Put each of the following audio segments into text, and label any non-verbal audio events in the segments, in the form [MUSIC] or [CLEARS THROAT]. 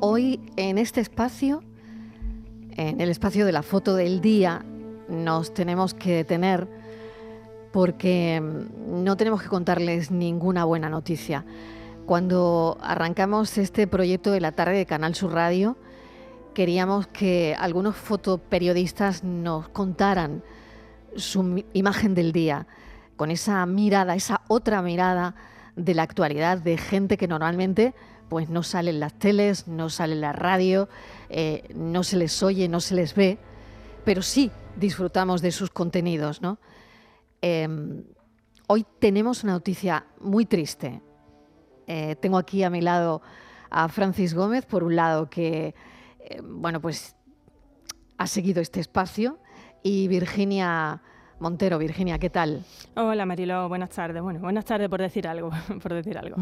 Hoy en este espacio, en el espacio de la foto del día, nos tenemos que detener porque mm, no tenemos que contarles ninguna buena noticia. Cuando arrancamos este proyecto de la tarde de Canal Sur Radio, queríamos que algunos fotoperiodistas nos contaran su imagen del día, con esa mirada, esa otra mirada de la actualidad de gente que normalmente pues no sale en las teles, no sale en la radio, eh, no se les oye, no se les ve, pero sí disfrutamos de sus contenidos. ¿no? Em, hoy tenemos una noticia muy triste. Eh, tengo aquí a mi lado a Francis Gómez, por un lado que, eh, bueno, pues ha seguido este espacio, y Virginia Montero. Virginia, ¿qué tal? Hola Marilo, buenas tardes. Bueno, buenas tardes por decir algo, [LAUGHS] por decir algo.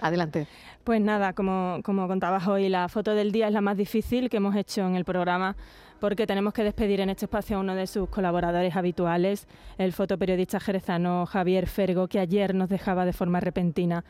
Adelante. Pues nada, como, como contabas hoy, la foto del día es la más difícil que hemos hecho en el programa porque tenemos que despedir en este espacio a uno de sus colaboradores habituales, el fotoperiodista jerezano Javier Fergo, que ayer nos dejaba de forma repentina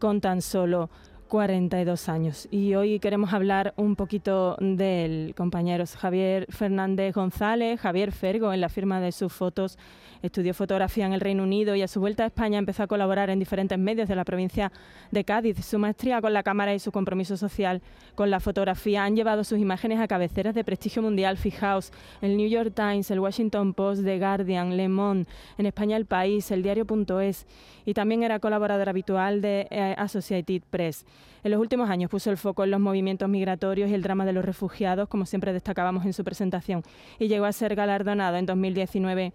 con tan solo 42 años. Y hoy queremos hablar un poquito del compañeros Javier Fernández González, Javier Fergo, en la firma de sus fotos Estudió fotografía en el Reino Unido y a su vuelta a España empezó a colaborar en diferentes medios de la provincia de Cádiz. Su maestría con la cámara y su compromiso social con la fotografía han llevado sus imágenes a cabeceras de prestigio mundial. Fijaos, el New York Times, el Washington Post, The Guardian, Le Monde, en España El País, el diario.es y también era colaborador habitual de eh, Associated Press. En los últimos años puso el foco en los movimientos migratorios y el drama de los refugiados, como siempre destacábamos en su presentación, y llegó a ser galardonado en 2019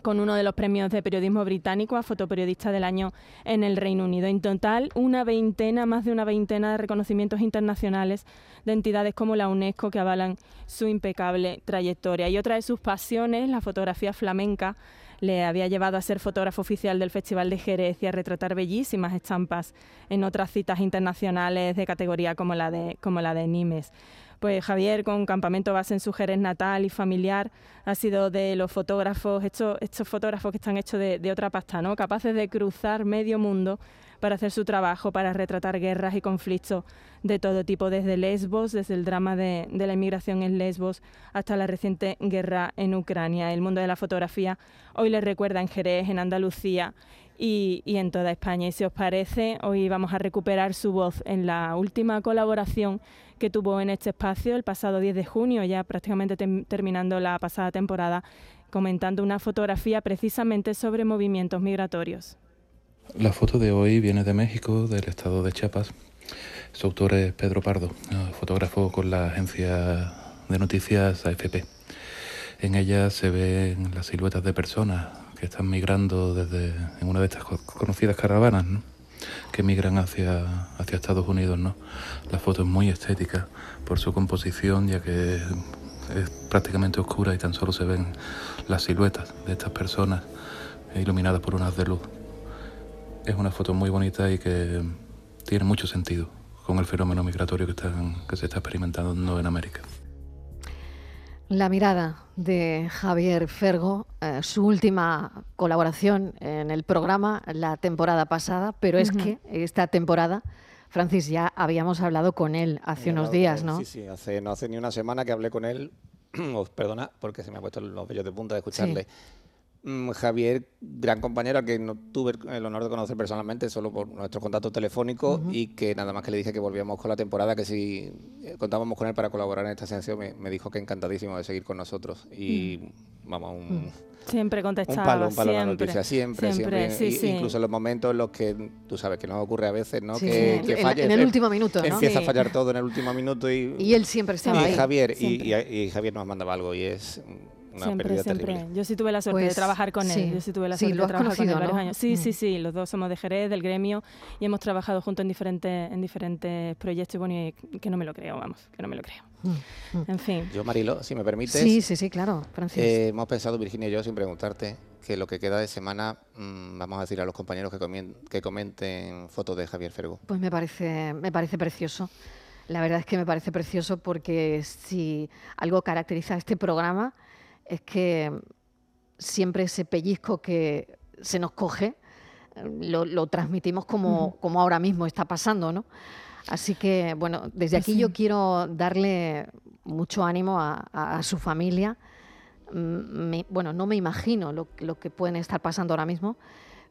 con uno de los premios de periodismo británico a fotoperiodista del año en el Reino Unido. En total, una veintena, más de una veintena de reconocimientos internacionales de entidades como la UNESCO que avalan su impecable trayectoria. Y otra de sus pasiones, la fotografía flamenca, le había llevado a ser fotógrafo oficial del Festival de Jerez y a retratar bellísimas estampas en otras citas internacionales de categoría como la de, como la de Nimes. Pues Javier, con campamento base en su Jerez natal y familiar, ha sido de los fotógrafos, estos, fotógrafos que están hechos de, otra pasta, ¿no? Capaces de cruzar medio mundo para hacer su trabajo, para retratar guerras y conflictos de todo tipo, desde Lesbos, desde el drama de, de, la inmigración en Lesbos hasta la reciente guerra en Ucrania. El mundo de la fotografía hoy le recuerda en Jerez, en Andalucía y, y, en toda España. Y si os parece, hoy vamos a recuperar su voz en la última colaboración que tuvo en este espacio el pasado 10 de junio, ya prácticamente terminando la pasada temporada, comentando una fotografía precisamente sobre movimientos migratorios. La foto de hoy viene de México, del estado de Chiapas. Su autor es Pedro Pardo, fotógrafo con la agencia de noticias AFP. En ella se ven las siluetas de personas que están migrando desde en una de estas conocidas caravanas, ¿no? que migran hacia, hacia Estados Unidos. ¿no? La foto es muy estética por su composición, ya que es prácticamente oscura y tan solo se ven las siluetas de estas personas iluminadas por unas de luz. Es una foto muy bonita y que tiene mucho sentido con el fenómeno migratorio que, que se está experimentando en América. La mirada de Javier Fergo, eh, su última colaboración en el programa la temporada pasada, pero es que esta temporada, Francis, ya habíamos hablado con él hace unos días, ¿no? Sí, sí, hace, no hace ni una semana que hablé con él, [CLEARS THROAT] perdona, porque se me ha puesto los vellos de punta de escucharle. Mm, Javier, gran compañero al que no tuve el honor de conocer personalmente, solo por nuestro contacto telefónico y que nada más que le dije que volvíamos con la temporada, que si eh, contábamos con él para colaborar en esta sección, me, dijo que encantadísimo de seguir con nosotros. Y mm. vamos, un, mm. Siempre contestaba, un palo, un palo siempre, noticia, siempre, siempre. Incluso en los momentos en los que, tú sabes, que nos ocurre a veces, ¿no? que, en, el último minuto, ¿no? Empieza a fallar todo en el último minuto y... Y él siempre estaba y Javier, y, y, Javier nos mandaba algo y es siempre, siempre. Yo sí tuve la suerte de pues trabajar con él. Yo sí tuve la suerte de trabajar con él varios años. Sí, sí, mm. sí. Los dos somos de Jerez, del gremio, y hemos trabajado juntos en diferentes, en diferentes proyectos. Y bueno, que no me lo creo, vamos, que no me lo creo. Mm, mm. En fin. Yo, Marilo, si me permites. Sí, sí, sí, claro, Francis. Eh, hemos pensado, Virginia y yo, sin preguntarte, que lo que queda de semana vamos a decir a los compañeros que, que comenten fotos de Javier Fergo. Pues me parece, me parece precioso. La verdad es que me parece precioso porque si algo caracteriza a este programa es que siempre ese pellizco que se nos coge lo, transmitimos como, como ahora mismo está pasando, ¿no? Así que, bueno, desde aquí yo quiero darle mucho ánimo a, su familia. Bueno, no me imagino lo, que pueden estar pasando ahora mismo,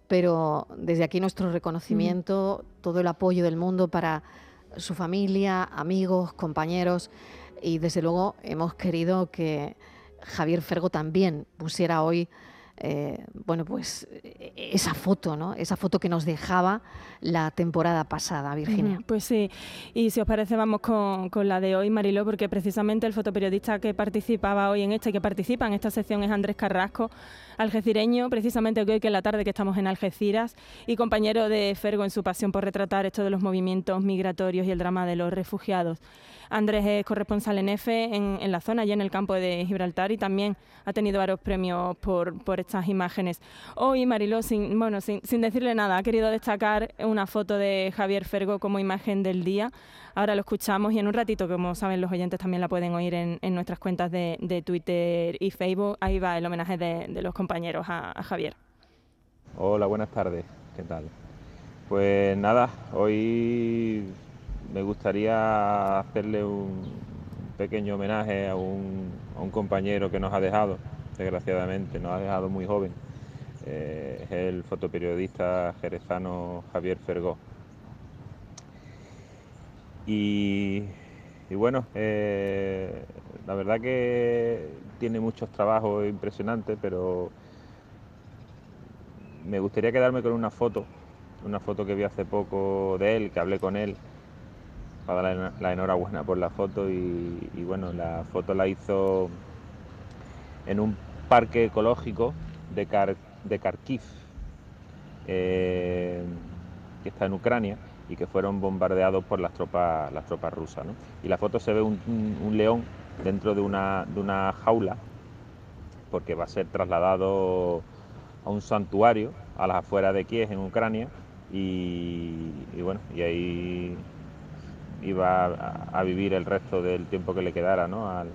pero desde aquí nuestro reconocimiento, todo el apoyo del mundo para su familia, amigos, compañeros y desde luego hemos querido que Javier Fergo también pusiera hoy eh, bueno, pues esa foto, ¿no? Esa foto que nos dejaba la temporada pasada, Virginia. pues sí, y si os parece vamos con, la de hoy, Mariló, porque precisamente el fotoperiodista que participaba hoy en esta y que participa en esta sección es Andrés Carrasco, algecireño, precisamente hoy que es la tarde que estamos en Algeciras, y compañero de Fergo en su pasión por retratar esto de los movimientos migratorios y el drama de los refugiados. Andrés es corresponsal en EFE en, la zona, y en el campo de Gibraltar, y también ha tenido varios premios por, por estas imágenes. Hoy Mariló, sin, bueno, sin, decirle nada, ha querido destacar una foto de Javier Fergo como imagen del día. Ahora lo escuchamos y en un ratito, como saben los oyentes, también la pueden oír en, nuestras cuentas de, Twitter y Facebook. Ahí va el homenaje de, los compañeros a Javier. Hola, buenas tardes. ¿Qué tal? Pues nada, hoy me gustaría hacerle un pequeño homenaje a un, compañero que nos ha dejado, desgraciadamente, nos ha dejado muy joven. Eh, es el fotoperiodista jerezano Javier Fergó. Y, bueno, eh, la verdad que tiene muchos trabajos impresionantes, pero me gustaría quedarme con una foto, una foto que vi hace poco de él, que hablé con él para dar la, enhorabuena por la foto y, bueno, la foto la hizo en un parque ecológico de, de Kharkiv, eh, que está en Ucrania y que fueron bombardeados por las tropas, las tropas rusas. Y la foto se ve un, león dentro de una, de una jaula, porque va a ser trasladado a un santuario a las afueras de Kiev, en Ucrania, y, bueno, y ahí iba a, vivir el resto del tiempo que le quedara ¿no? a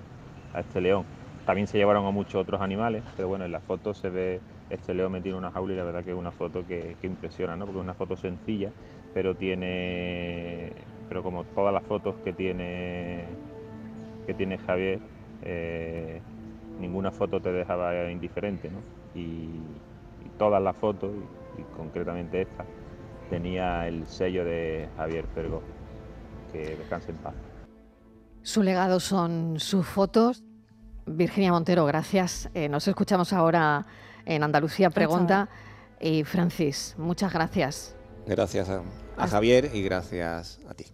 este león. También se llevaron a muchos otros animales, pero bueno, en la foto se ve este león metido en una jaula y la verdad que es una foto que, impresiona, ¿no? porque es una foto sencilla, pero tiene, pero como todas las fotos que tiene, que tiene Javier, eh, ninguna foto te dejaba indiferente, ¿no? y, todas las fotos, y, concretamente esta, tenía el sello de Javier Fergó que descanse en paz. Su legado son sus fotos. Virginia Montero, gracias. Eh, nos escuchamos ahora en Andalucía Pregunta. Y Francis, muchas gracias. Gracias a, Javier y gracias a ti.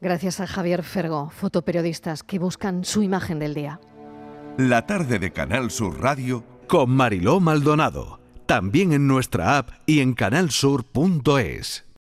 Gracias a Javier Fergo, fotoperiodistas que buscan su imagen del día. La tarde de Canal Sur Radio con Mariló Maldonado. También en nuestra app y en canalsur.es.